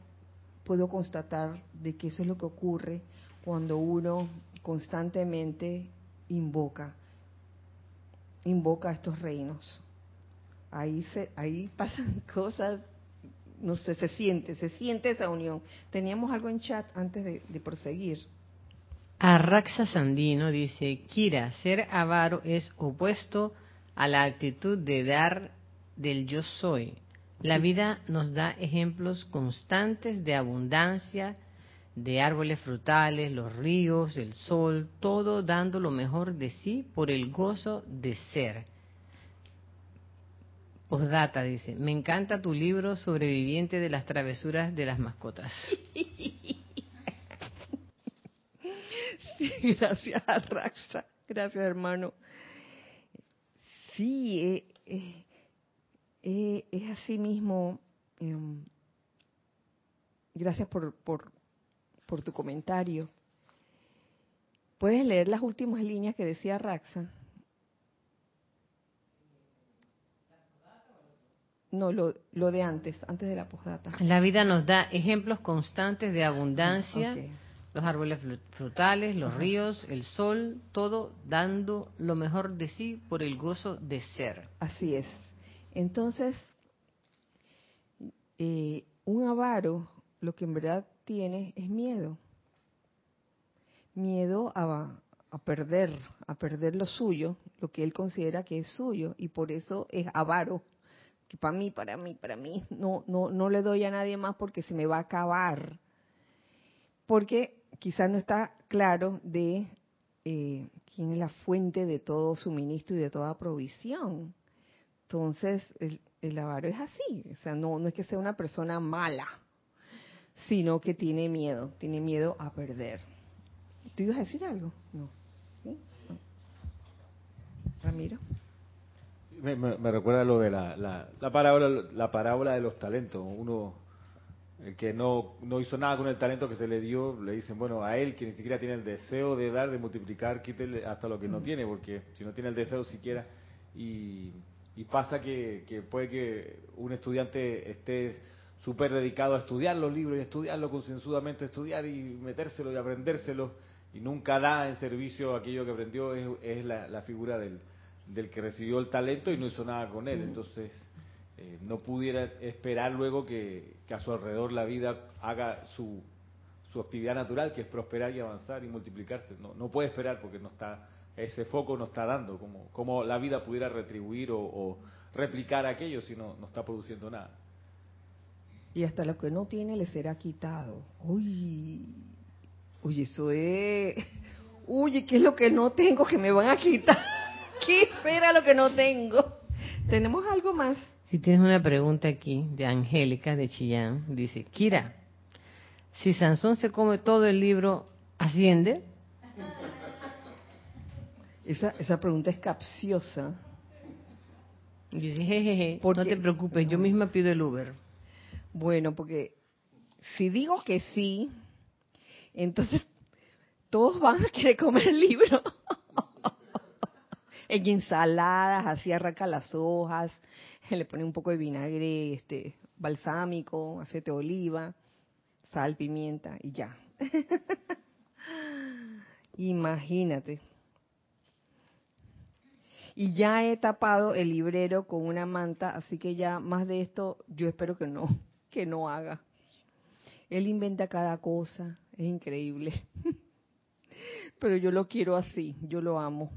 S1: puedo constatar de que eso es lo que ocurre cuando uno constantemente invoca, invoca a estos reinos. Ahí se, ahí pasan cosas, no sé, se siente, se siente esa unión. Teníamos algo en chat antes de, de proseguir.
S2: Arraxa Sandino dice, Kira, ser avaro es opuesto a la actitud de dar del yo soy. La vida nos da ejemplos constantes de abundancia, de árboles frutales, los ríos, el sol, todo dando lo mejor de sí por el gozo de ser. Postdata dice, me encanta tu libro sobreviviente de las travesuras de las mascotas.
S1: gracias, Raxa. Gracias, hermano. Sí, eh, eh, eh, es así mismo. Em, gracias por, por, por tu comentario. ¿Puedes leer las últimas líneas que decía Raxa? No, lo, lo, de antes, antes de la postdata.
S2: La vida nos da ejemplos constantes de abundancia, los árboles frutales, los ríos, el sol, todo dando lo mejor de sí por el gozo de ser.
S1: Así es. Entonces, eh, un avaro lo que en verdad tiene es miedo. Miedo a, a perder, a perder lo suyo, lo que él considera que es suyo, y por eso es avaro que para mí, para mí, para mí, no, no, no le doy a nadie más porque se me va a acabar porque quizás no está claro de eh, quién es la fuente de todo suministro y de toda provisión. Entonces, el, el avaro es así, o sea, no, no es que sea una persona mala, sino que tiene miedo, tiene miedo a perder. ¿Tú ibas a decir algo? No. Ramiro.
S3: Me, me, recuerda lo de la, la, la, parábola, la parábola de los talentos. Uno, el que no, no hizo nada con el talento que se le dio, le dicen, bueno, a él que ni siquiera tiene el deseo de dar, de multiplicar, quítele hasta lo que no tiene, porque si no tiene el deseo siquiera, y, y pasa que, que puede que un estudiante esté súper dedicado a estudiar los libros y estudiarlo concienzudamente, estudiar y metérselo y aprendérselo, y nunca da en servicio aquello que aprendió, es, es la, la figura del, del que recibió el talento y no hizo nada con él. Entonces, eh, no pudiera esperar luego que, a su alrededor la vida haga su, su actividad natural, que es prosperar y avanzar y multiplicarse. No, no puede esperar porque no está ese foco no está dando, como, como la vida pudiera retribuir o, replicar aquello si no, no está produciendo nada.
S1: Y hasta lo que no tiene le será quitado. Uy, uy, eso es... Uy, ¿qué es lo que no tengo que me van a quitar? ¿Qué será lo que no tengo? ¿Tenemos algo más?
S2: Si tienes una pregunta aquí de Angélica de Chillán, dice, Kira, si Sansón se come todo el libro, ¿asciende?
S1: Esa, esa pregunta es capciosa.
S2: Dice, jejeje, no te preocupes, yo misma pido el Uber.
S1: Bueno, porque si digo que sí, entonces todos van a querer comer el libro en ensaladas, así arranca las hojas, le pone un poco de vinagre este balsámico, aceite de oliva, sal, pimienta y ya. Imagínate. Y ya he tapado el librero con una manta, así que ya más de esto yo espero que no, que no haga. Él inventa cada cosa, es increíble. Pero yo lo quiero así, yo lo amo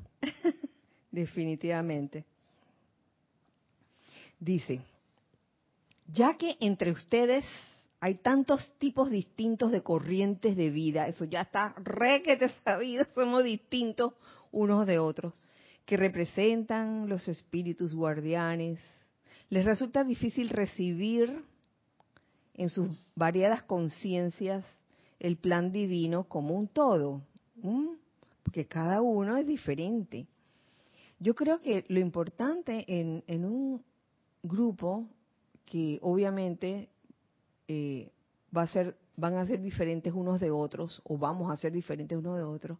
S1: definitivamente. Dice, ya que entre ustedes hay tantos tipos distintos de corrientes de vida, eso ya está re que te sabido, somos distintos unos de otros, que representan los espíritus guardianes, les resulta difícil recibir en sus variadas conciencias el plan divino como un todo, porque cada uno es diferente. Yo creo que lo importante en, un grupo que obviamente eh, va a ser, van a ser diferentes unos de otros, o vamos a ser diferentes unos de otros,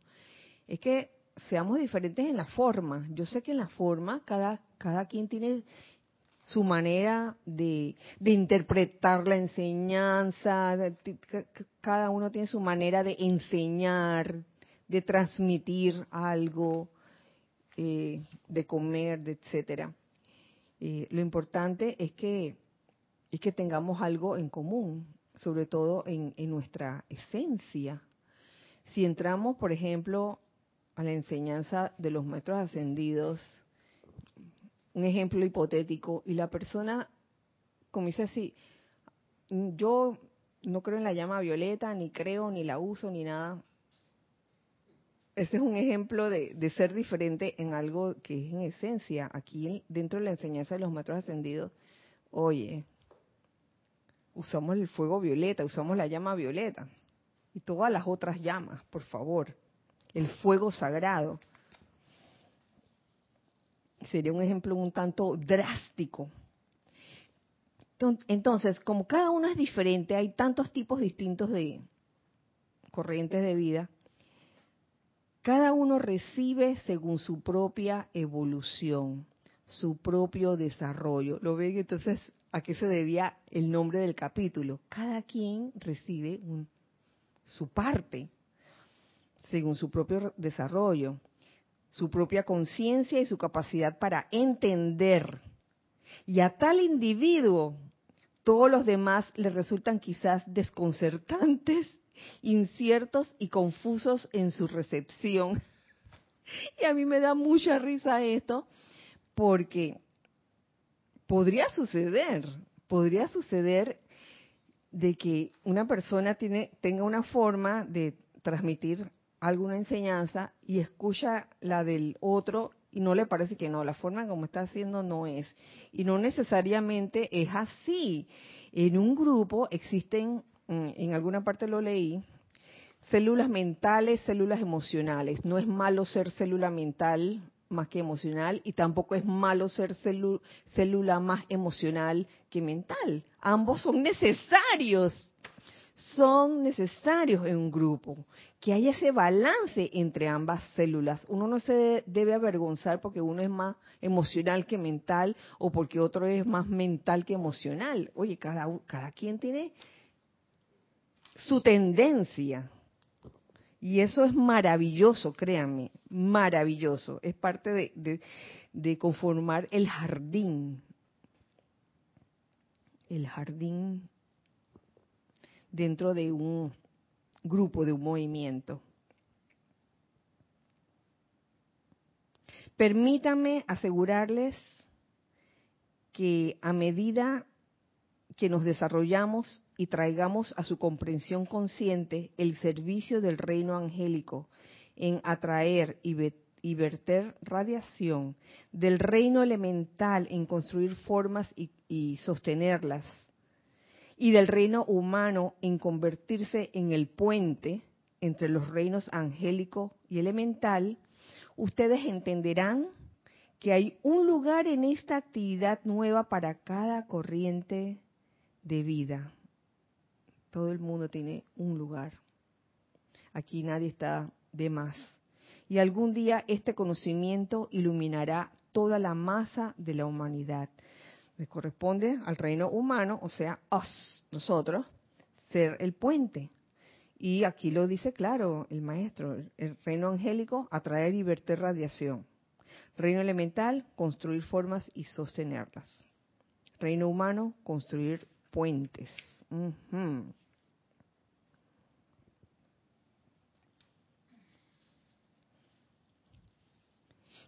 S1: es que seamos diferentes en la forma. Yo sé que en la forma cada, cada quien tiene su manera de, de interpretar la enseñanza, cada uno tiene su manera de enseñar, de transmitir algo. Eh, de comer, de etcétera. Eh, lo importante es que es que tengamos algo en común, sobre todo en, en nuestra esencia. Si entramos, por ejemplo, a la enseñanza de los maestros ascendidos, un ejemplo hipotético, y la persona, dice así, yo no creo en la llama violeta, ni creo, ni la uso, ni nada, ese es un ejemplo de, ser diferente en algo que es en esencia. Aquí dentro de la enseñanza de los maestros ascendidos, oye, usamos el fuego violeta, usamos la llama violeta y todas las otras llamas, por favor. El fuego sagrado. Sería un ejemplo un tanto drástico. Entonces, como cada uno es diferente, hay tantos tipos distintos de corrientes de vida, cada uno recibe según su propia evolución, su propio desarrollo. ¿Lo ven? Entonces, ¿a qué se debía el nombre del capítulo? Cada quien recibe su parte, según su propio desarrollo, su propia conciencia y su capacidad para entender. Y a tal individuo, todos los demás le resultan quizás desconcertantes inciertos y confusos en su recepción. Y a mí me da mucha risa esto porque podría suceder, podría suceder de que una persona tiene, tenga una forma de transmitir alguna enseñanza y escucha la del otro y no le parece que no, la forma como está haciendo no es. Y no necesariamente es así. En un grupo existen, en alguna parte lo leí, células mentales, células emocionales. No es malo ser célula mental más que emocional y tampoco es malo ser célula más emocional que mental. Ambos son necesarios son necesarios en un grupo, que haya ese balance entre ambas células. Uno no se debe avergonzar porque uno es más emocional que mental o porque otro es más mental que emocional. Oye, cada, cada quien tiene su tendencia. Y eso es maravilloso, créanme, maravilloso. Es parte de, de conformar el jardín. El jardín dentro de un grupo, de un movimiento. Permítanme asegurarles que a medida que nos desarrollamos y traigamos a su comprensión consciente el servicio del reino angélico en atraer y, verter radiación, del reino elemental en construir formas y sostenerlas, y del reino humano en convertirse en el puente entre los reinos angélico y elemental, ustedes entenderán que hay un lugar en esta actividad nueva para cada corriente de vida. Todo el mundo tiene un lugar. Aquí nadie está de más. Y algún día este conocimiento iluminará toda la masa de la humanidad le corresponde al reino humano, o sea, us, nosotros, ser el puente. Y aquí lo dice claro el maestro, el reino angélico, atraer y verter radiación. Reino elemental, construir formas y sostenerlas. Reino humano, construir puentes.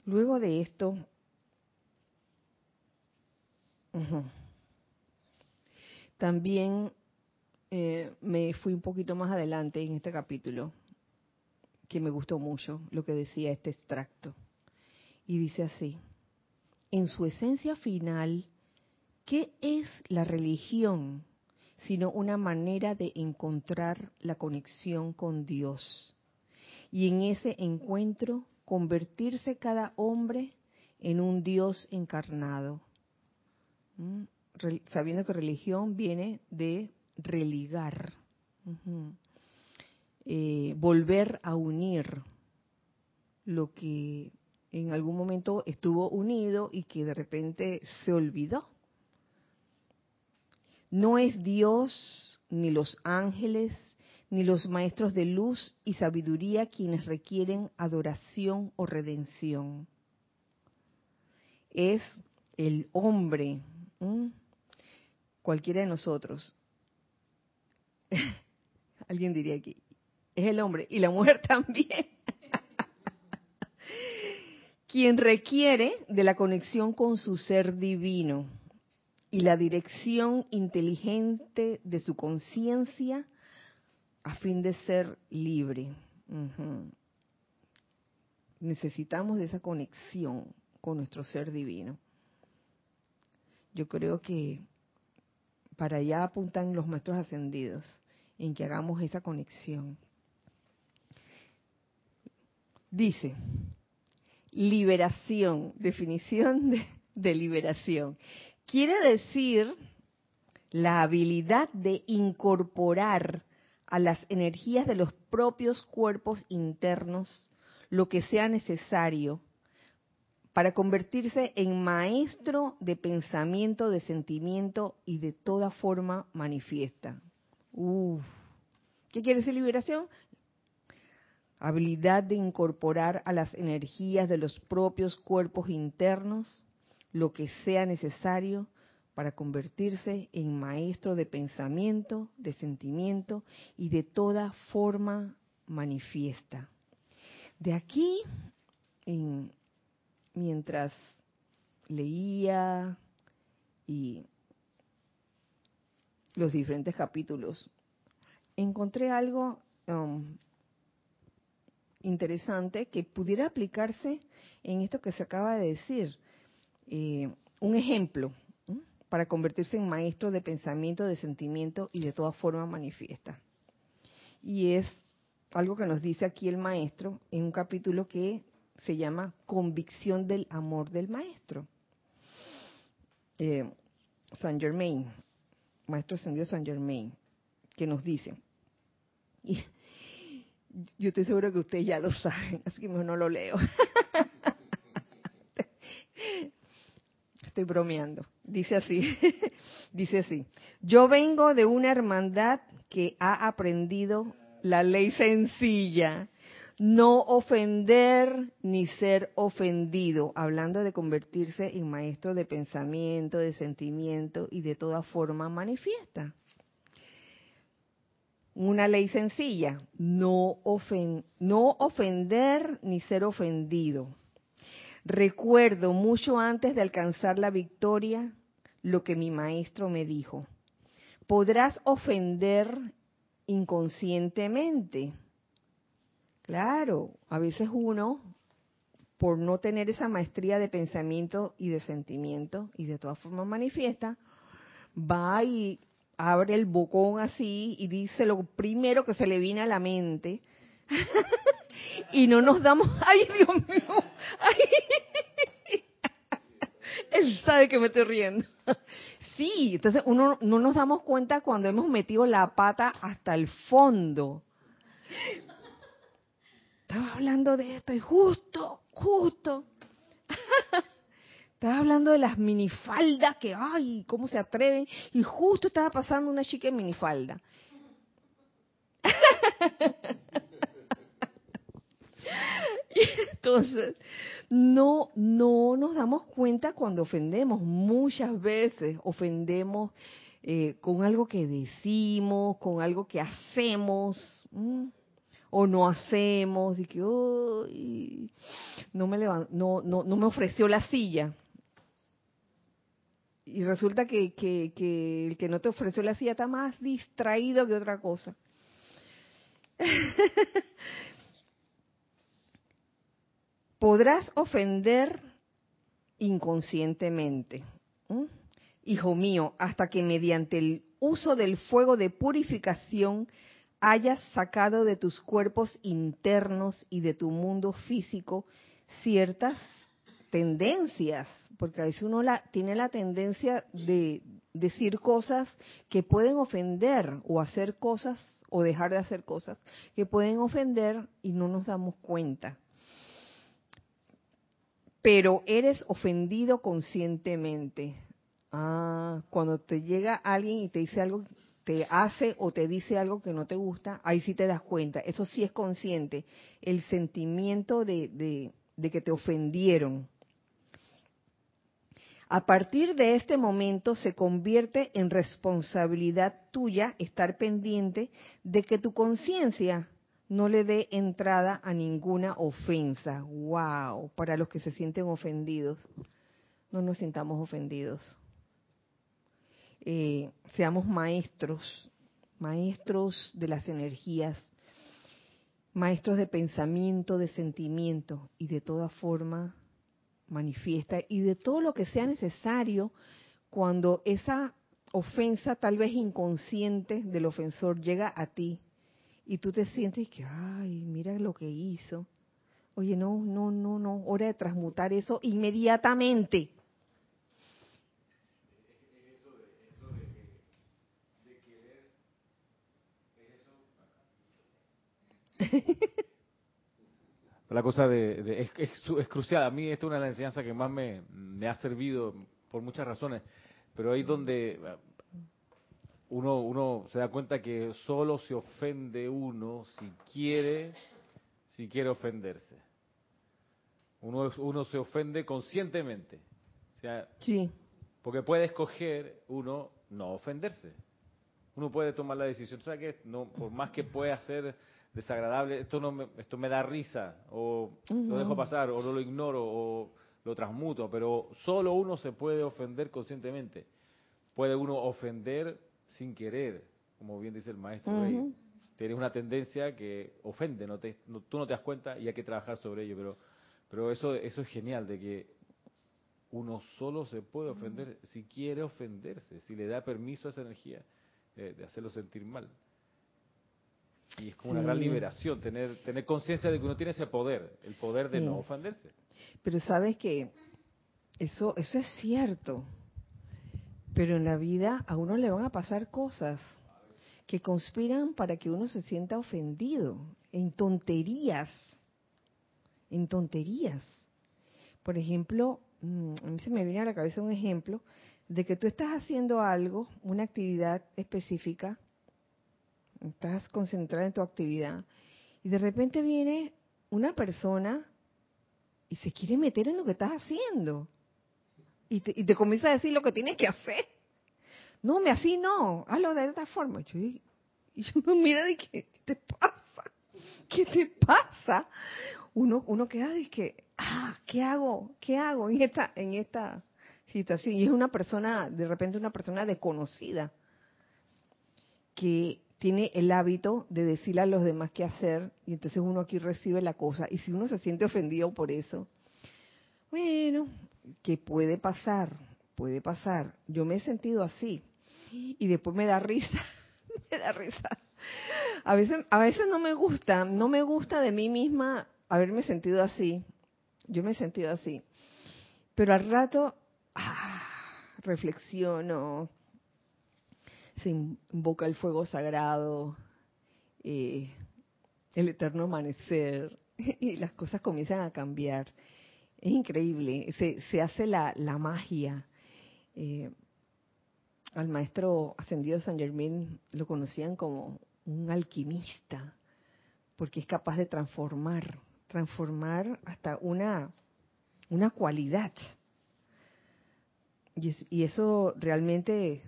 S1: Luego de esto, también eh, me fui un poquito más adelante en este capítulo, que me gustó mucho lo que decía este extracto. Y dice así, en su esencia final, ¿qué es la religión sino una manera de encontrar la conexión con Dios? Y en ese encuentro convertirse cada hombre en un Dios encarnado. Mm, sabiendo que religión viene de religar, eh, volver a unir lo que en algún momento estuvo unido y que de repente se olvidó. No es Dios, ni los ángeles, ni los maestros de luz y sabiduría quienes requieren adoración o redención. Es el hombre. Cualquiera de nosotros. Alguien diría aquí, es el hombre y la mujer también. Quien requiere de la conexión con su ser divino y la dirección inteligente de su conciencia a fin de ser libre. Necesitamos de esa conexión con nuestro ser divino yo creo que para allá apuntan los maestros ascendidos, en que hagamos esa conexión. Dice, liberación, definición de, de liberación. Quiere decir la habilidad de incorporar a las energías de los propios cuerpos internos lo que sea necesario para convertirse en maestro de pensamiento, de sentimiento y de toda forma manifiesta. ¿Qué quiere decir liberación? Habilidad de incorporar a las energías de los propios cuerpos internos lo que sea necesario para convertirse en maestro de pensamiento, de sentimiento y de toda forma manifiesta. De aquí, en mientras leía y los diferentes capítulos, encontré algo um, interesante que pudiera aplicarse en esto que se acaba de decir. Eh, un ejemplo para convertirse en maestro de pensamiento, de sentimiento y de toda forma manifiesta. Y es algo que nos dice aquí el maestro en un capítulo que se llama Convicción del amor del maestro. Eh, San Germain, maestro ascendido San Germain, que nos dice, y yo estoy seguro que ustedes ya lo saben, así que mejor no lo leo. Estoy bromeando. Dice así, dice así, yo vengo de una hermandad que ha aprendido la ley sencilla, no ofender ni ser ofendido, hablando de convertirse en maestro de pensamiento, de sentimiento y de toda forma manifiesta. Una ley sencilla, no, no ofender ni ser ofendido. Recuerdo mucho antes de alcanzar la victoria lo que mi maestro me dijo. Podrás ofender inconscientemente. Claro, a veces uno, por no tener esa maestría de pensamiento y de sentimiento, y de todas formas manifiesta, va y abre el bocón así y dice lo primero que se le viene a la mente. y no nos damos, ay Dios mío, él sabe que me estoy riendo. Sí, entonces uno no nos damos cuenta cuando hemos metido la pata hasta el fondo. Estaba hablando de esto y justo, justo. Estaba hablando de las minifaldas que, ay, cómo se atreven. Y justo estaba pasando una chica en minifalda. Entonces, no, no nos damos cuenta cuando ofendemos. Muchas veces ofendemos eh, con algo que decimos, con algo que hacemos o no hacemos y que no me no, no, me ofreció la silla. Y resulta que, que el que no te ofreció la silla está más distraído que otra cosa. podrás ofender inconscientemente. Hijo mío, hasta que mediante el uso del fuego de purificación hayas sacado de tus cuerpos internos y de tu mundo físico ciertas tendencias, porque a veces uno la, tiene la tendencia de decir cosas que pueden ofender o hacer cosas o dejar de hacer cosas que pueden ofender y no nos damos cuenta pero eres ofendido conscientemente. Ah, cuando te llega alguien y te dice algo, te hace o te dice algo que no te gusta, ahí sí te das cuenta. Eso sí es consciente. El sentimiento de, de que te ofendieron. A partir de este momento se convierte en responsabilidad tuya estar pendiente de que tu conciencia no le dé entrada a ninguna ofensa. ¡Wow! Para los que se sienten ofendidos, no nos sintamos ofendidos. Eh, seamos maestros, maestros de las energías, maestros de pensamiento, de sentimiento y de toda forma manifiesta y de todo lo que sea necesario cuando esa ofensa tal vez inconsciente del ofensor llega a ti y tú te sientes que, ay, mira lo que hizo. Oye, no, no, no, no, hora de transmutar eso inmediatamente.
S3: La cosa de, es, es, crucial. A mí esta es una de las enseñanzas que más me, me ha servido por muchas razones. Pero ahí donde uno, uno se da cuenta que solo se ofende uno si quiere, si quiere ofenderse. Uno, uno se ofende conscientemente. O sea,
S1: sí.
S3: Porque puede escoger uno no ofenderse. Uno puede tomar la decisión, ¿sabes qué? No, por más que pueda ser desagradable, esto no me, esto me da risa, o lo dejo pasar, o no lo ignoro, o lo transmuto, pero solo uno se puede ofender conscientemente. Puede uno ofender sin querer, como bien dice el maestro. Tienes una tendencia que ofende, no te, tú no te das cuenta y hay que trabajar sobre ello, pero, pero eso, eso es genial, de que uno solo se puede ofender si quiere ofenderse, si le da permiso a esa energía eh, de hacerlo sentir mal. Y es como una gran liberación, tener, tener conciencia de que uno tiene ese poder, el poder de no ofenderse.
S1: Pero sabes que eso, eso es cierto. Pero en la vida a uno le van a pasar cosas que conspiran para que uno se sienta ofendido, en tonterías, en tonterías. Por ejemplo, mm, a mí se me viene a la cabeza un ejemplo de que tú estás haciendo algo, una actividad específica, estás concentrada en tu actividad, y de repente viene una persona y se quiere meter en lo que estás haciendo. Y te, y te comienza a decir lo que tienes que hacer. No, me así no, hazlo de esta forma. y yo me mira y ¿qué te pasa? ¿Qué te pasa? Uno, uno queda de que, ah, ¿qué hago? ¿Qué hago en esta, en esta situación? Y es una persona, de repente una persona desconocida, que tiene el hábito de decirle a los demás qué hacer y entonces uno aquí recibe la cosa y si uno se siente ofendido por eso, bueno, que puede pasar, puede pasar. Yo me he sentido así y después me da risa, me da risa. A veces, a veces no me gusta, no me gusta de mí misma haberme sentido así. Yo me he sentido así. Pero al rato, ah, reflexiono, se invoca el fuego sagrado, eh, el eterno amanecer, y las cosas comienzan a cambiar. Es increíble, se, hace la, magia. Eh, al maestro ascendido de San Germán lo conocían como un alquimista, porque es capaz de transformar, transformar hasta una, una cualidad. Y, y eso realmente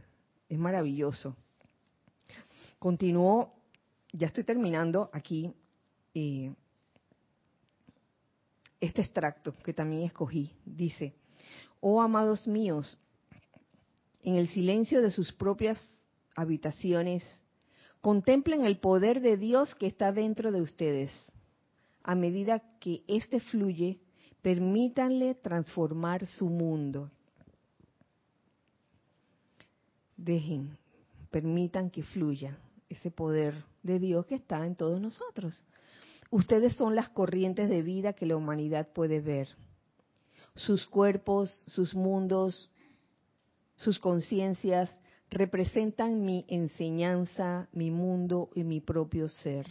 S1: es maravilloso. Continuó, ya estoy terminando aquí eh, este extracto que también escogí. Dice, oh amados míos, en el silencio de sus propias habitaciones, contemplen el poder de Dios que está dentro de ustedes. A medida que éste fluye, permítanle transformar su mundo dejen, permitan que fluya ese poder de Dios que está en todos nosotros. Ustedes son las corrientes de vida que la humanidad puede ver. Sus cuerpos, sus mundos, sus conciencias representan mi enseñanza, mi mundo y mi propio ser.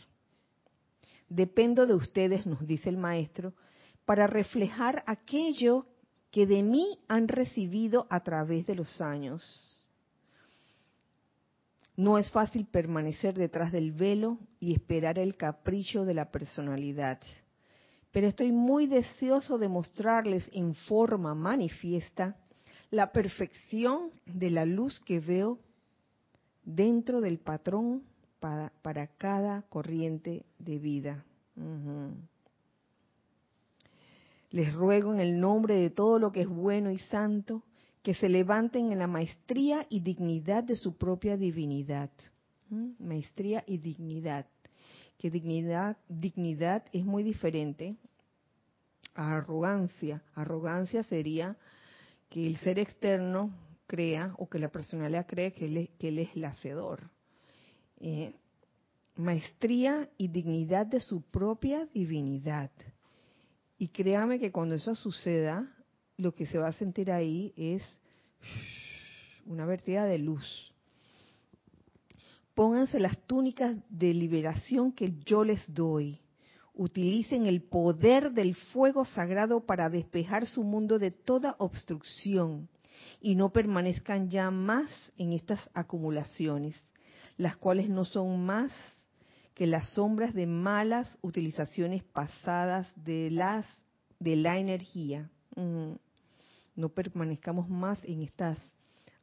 S1: Dependo de ustedes, nos dice el maestro, para reflejar aquello que de mí han recibido a través de los años no es fácil permanecer detrás del velo y esperar el capricho de la personalidad, pero estoy muy deseoso de mostrarles en forma manifiesta la perfección de la luz que veo dentro del patrón para, cada corriente de vida. Les ruego en el nombre de todo lo que es bueno y santo que se levanten en la maestría y dignidad de su propia divinidad. ¿Mm? Maestría y dignidad. Que dignidad, dignidad es muy diferente a arrogancia. Arrogancia sería que el ser externo crea o que la personalidad cree que él es, que él es el hacedor. Eh, maestría y dignidad de su propia divinidad. Y créame que cuando eso suceda, lo que se va a sentir ahí es una vertida de luz. Pónganse las túnicas de liberación que yo les doy. Utilicen el poder del fuego sagrado para despejar su mundo de toda obstrucción y no permanezcan ya más en estas acumulaciones, las cuales no son más que las sombras de malas utilizaciones pasadas de las de la energía no permanezcamos más en estas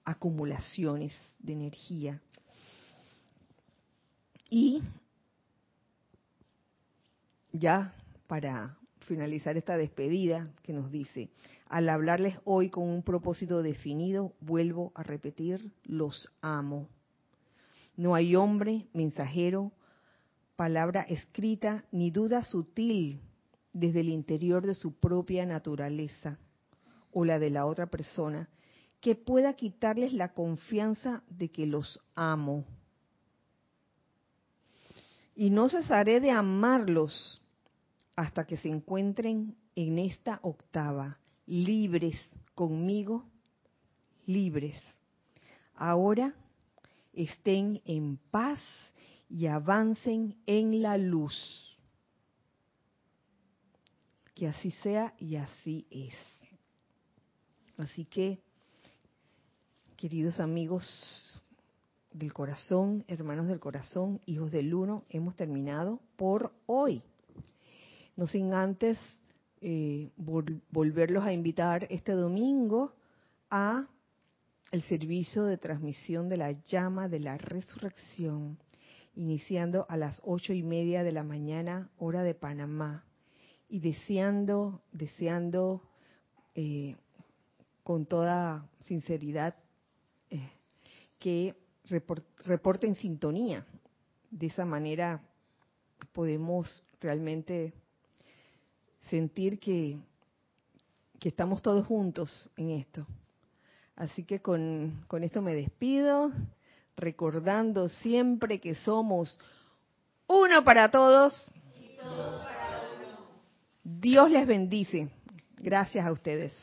S1: acumulaciones de energía. Y ya para finalizar esta despedida que nos dice, al hablarles hoy con un propósito definido, vuelvo a repetir, los amo. No hay hombre, mensajero, palabra escrita, ni duda sutil desde el interior de su propia naturaleza o la de la otra persona que pueda quitarles la confianza de que los amo. Y no cesaré de amarlos hasta que se encuentren en esta octava, libres conmigo, libres. Ahora estén en paz y avancen en la luz. Que así sea y así es. Así que, queridos amigos del corazón, hermanos del corazón, hijos del uno, hemos terminado por hoy. No sin antes eh, volverlos a invitar este domingo a el servicio de transmisión de la llama de la resurrección, iniciando a las ocho y media de la mañana, hora de Panamá, y deseando, deseando eh, con toda sinceridad eh, que reporten sintonía. De esa manera podemos realmente sentir que, que estamos todos juntos en esto. Así que con, con esto me despido, recordando siempre que somos uno para todos. Dios les bendice. Gracias a ustedes.